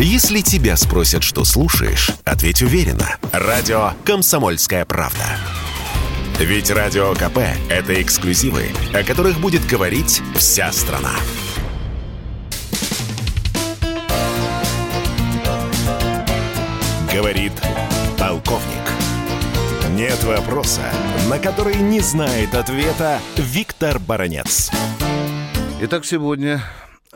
Если тебя спросят, что слушаешь, ответь уверенно. Радио «Комсомольская правда». Ведь Радио КП – это эксклюзивы, о которых будет говорить вся страна. Говорит полковник. Нет вопроса, на который не знает ответа Виктор Баранец. Итак, сегодня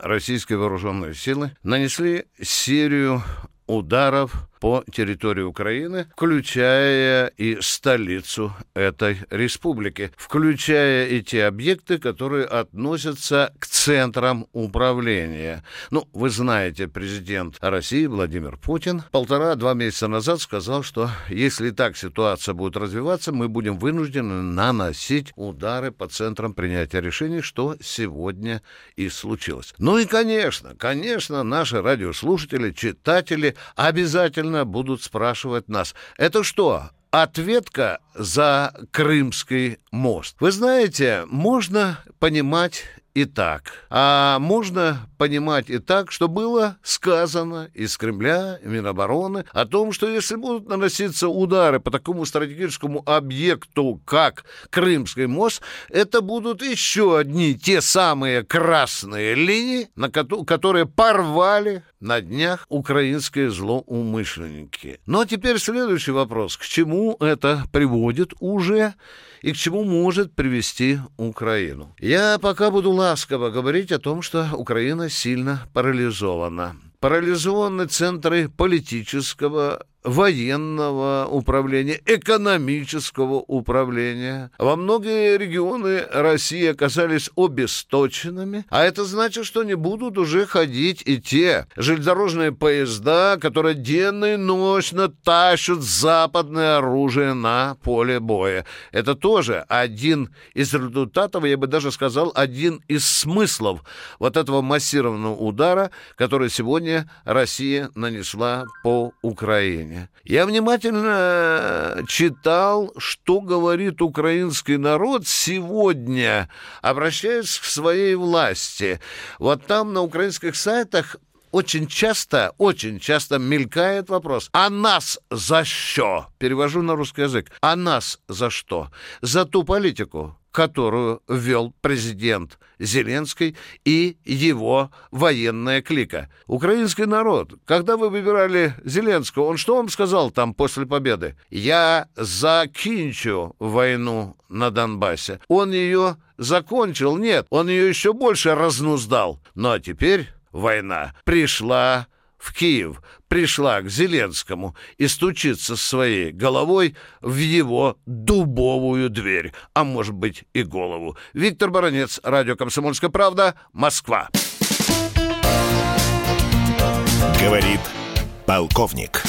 российские вооруженные силы нанесли серию ударов по территории Украины, включая и столицу этой республики, включая и те объекты, которые относятся к центрам управления. Ну, вы знаете, президент России Владимир Путин полтора-два месяца назад сказал, что если так ситуация будет развиваться, мы будем вынуждены наносить удары по центрам принятия решений, что сегодня и случилось. Ну и, конечно, конечно, наши радиослушатели, читатели обязательно будут спрашивать нас, это что, ответка за Крымский мост? Вы знаете, можно понимать и так. А можно понимать и так, что было сказано из Кремля, Минобороны, о том, что если будут наноситься удары по такому стратегическому объекту, как Крымский мост, это будут еще одни те самые красные линии, на которые порвали на днях украинские злоумышленники. А теперь следующий вопрос. К чему это приводит уже и к чему может привести Украину? Я пока буду ласково говорить о том, что Украина сильно парализована. Парализованы центры политического военного управления, экономического управления. Во многие регионы России оказались обесточенными, а это значит, что не будут уже ходить и те железнодорожные поезда, которые денно и ночно тащат западное оружие на поле боя. Это тоже один из результатов, я бы даже сказал, один из смыслов вот этого массированного удара, который сегодня Россия нанесла по Украине населения. Я внимательно читал, что говорит украинский народ сегодня, обращаясь к своей власти. Вот там на украинских сайтах очень часто, очень часто мелькает вопрос, а нас за что? Перевожу на русский язык. А нас за что? За ту политику, которую ввел президент Зеленский и его военная клика. Украинский народ, когда вы выбирали Зеленского, он что вам сказал там после победы? Я закинчу войну на Донбассе. Он ее закончил? Нет, он ее еще больше разнуздал. Ну а теперь война пришла в Киев, пришла к Зеленскому и стучится своей головой в его дубовую дверь, а может быть и голову. Виктор Баранец, Радио «Комсомольская правда», Москва. Говорит полковник.